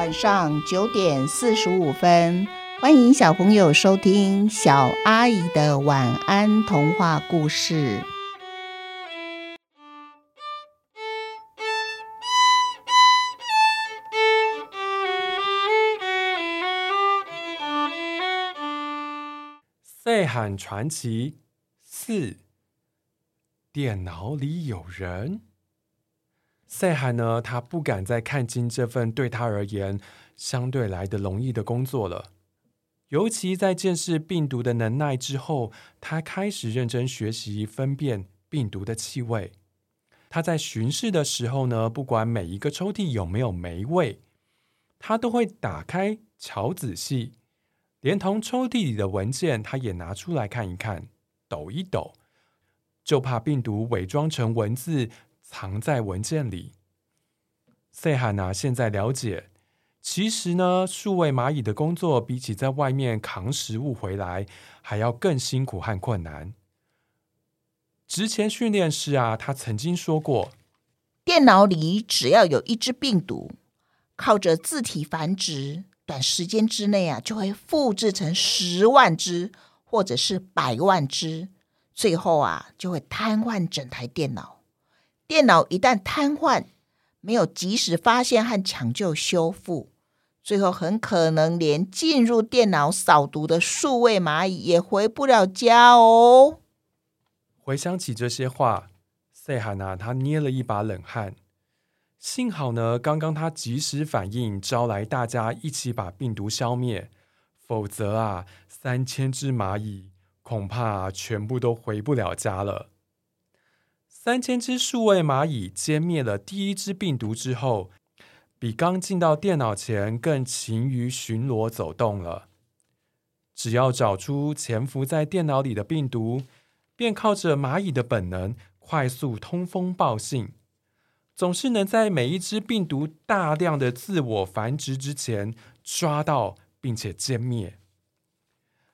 晚上九点四十五分，欢迎小朋友收听小阿姨的晚安童话故事。赛罕传奇四：电脑里有人。赛罕呢，他不敢再看清这份对他而言相对来的容易的工作了。尤其在见识病毒的能耐之后，他开始认真学习分辨病毒的气味。他在巡视的时候呢，不管每一个抽屉有没有霉味，他都会打开瞧仔细，连同抽屉里的文件，他也拿出来看一看，抖一抖，就怕病毒伪装成文字。藏在文件里。塞罕娜现在了解，其实呢，数位蚂蚁的工作比起在外面扛食物回来还要更辛苦和困难。之前训练师啊，他曾经说过，电脑里只要有一只病毒，靠着自体繁殖，短时间之内啊，就会复制成十万只或者是百万只，最后啊，就会瘫痪整台电脑。电脑一旦瘫痪，没有及时发现和抢救修复，最后很可能连进入电脑扫毒的数位蚂蚁也回不了家哦。回想起这些话，塞罕娜他捏了一把冷汗。幸好呢，刚刚他及时反应，招来大家一起把病毒消灭，否则啊，三千只蚂蚁恐怕全部都回不了家了。三千只数位蚂蚁歼灭了第一只病毒之后，比刚进到电脑前更勤于巡逻走动了。只要找出潜伏在电脑里的病毒，便靠着蚂蚁的本能快速通风报信，总是能在每一只病毒大量的自我繁殖之前抓到并且歼灭。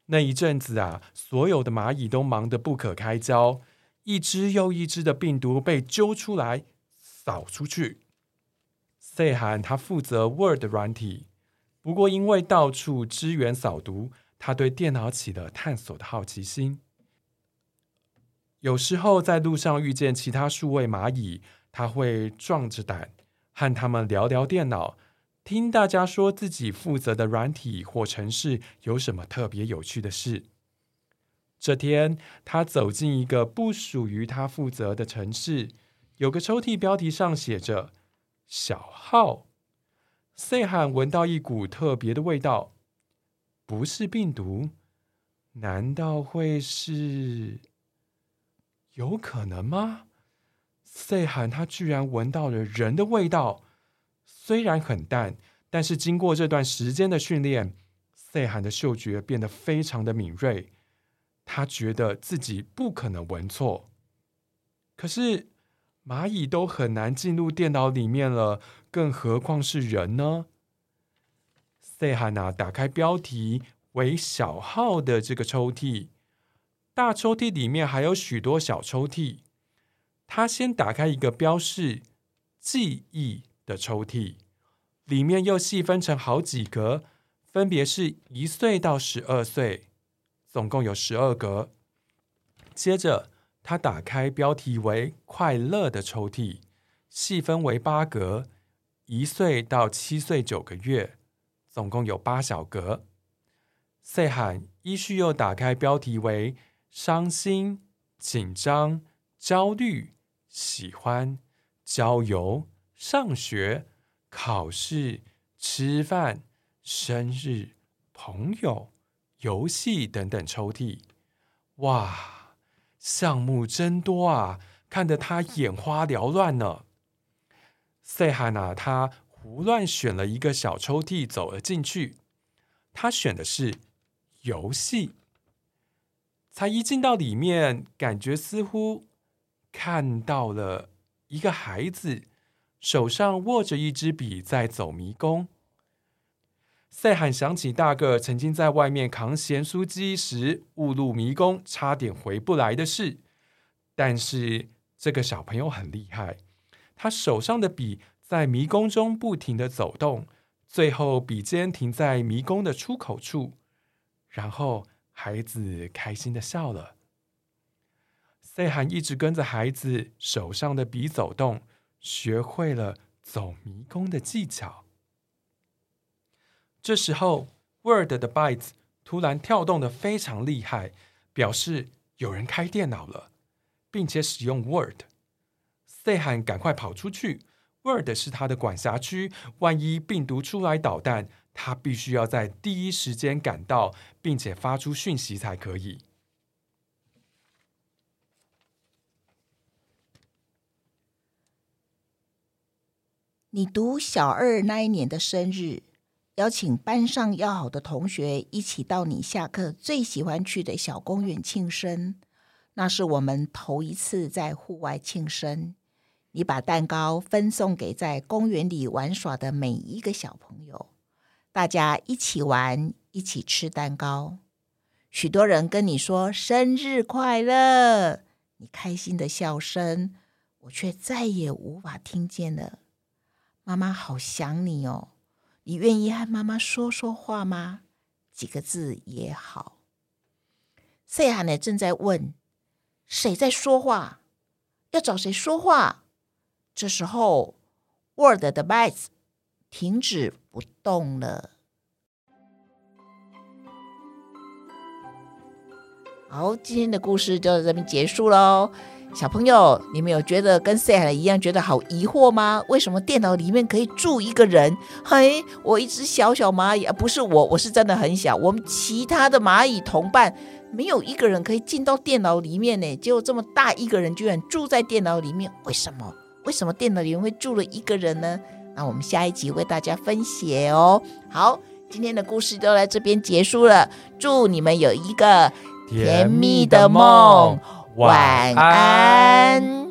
那一阵子啊，所有的蚂蚁都忙得不可开交。一只又一只的病毒被揪出来，扫出去。赛罕他负责 Word 软体，不过因为到处支援扫毒，他对电脑起了探索的好奇心。有时候在路上遇见其他数位蚂蚁，他会壮着胆和他们聊聊电脑，听大家说自己负责的软体或城市有什么特别有趣的事。这天，他走进一个不属于他负责的城市，有个抽屉标题上写着“小号”。赛罕闻到一股特别的味道，不是病毒，难道会是？有可能吗？赛罕他居然闻到了人的味道，虽然很淡，但是经过这段时间的训练，赛罕的嗅觉变得非常的敏锐。他觉得自己不可能闻错，可是蚂蚁都很难进入电脑里面了，更何况是人呢？赛罕娜打开标题为“小号”的这个抽屉，大抽屉里面还有许多小抽屉。他先打开一个标示“记忆”的抽屉，里面又细分成好几格，分别是一岁到十二岁。总共有十二格。接着，他打开标题为“快乐”的抽屉，细分为八格，一岁到七岁九个月，总共有八小格。赛罕依序又打开标题为“伤心”、“紧张”、“焦虑”、“喜欢”、“郊游”、“上学”、“考试”、“吃饭”、“生日”、“朋友”。游戏等等抽屉，哇，项目真多啊，看得他眼花缭乱呢。赛罕娜他胡乱选了一个小抽屉，走了进去。他选的是游戏，才一进到里面，感觉似乎看到了一个孩子手上握着一支笔，在走迷宫。赛罕想起大个曾经在外面扛咸酥鸡时误入迷宫，差点回不来的事。但是这个小朋友很厉害，他手上的笔在迷宫中不停的走动，最后笔尖停在迷宫的出口处，然后孩子开心的笑了。赛罕一直跟着孩子手上的笔走动，学会了走迷宫的技巧。这时候，Word 的 bytes 突然跳动的非常厉害，表示有人开电脑了，并且使用 Word。赛罕赶快跑出去，Word 是他的管辖区，万一病毒出来捣蛋，他必须要在第一时间赶到，并且发出讯息才可以。你读小二那一年的生日，邀请班上要好的同学一起到你下课最喜欢去的小公园庆生。那是我们头一次在户外庆生。你把蛋糕分送给在公园里玩耍的每一个小朋友，大家一起玩，一起吃蛋糕。许多人跟你说生日快乐，你开心的笑声，我却再也无法听见了。妈妈好想你哦，你愿意和妈妈说说话吗？几个字也好。赛罕呢，正在问谁在说话，要找谁说话？这时候，Word 的 bytes 停止不动了。好，今天的故事就到这边结束喽。小朋友，你们有觉得跟赛罕一样觉得好疑惑吗？为什么电脑里面可以住一个人？嘿，我一只小小蚂蚁啊，不是我，我是真的很小。我们其他的蚂蚁同伴没有一个人可以进到电脑里面呢，结果这么大一个人居然住在电脑里面，为什么？为什么电脑里面会住了一个人呢？那我们下一集为大家分解哦。好，今天的故事就来这边结束了，祝你们有一个甜蜜的梦。晚安。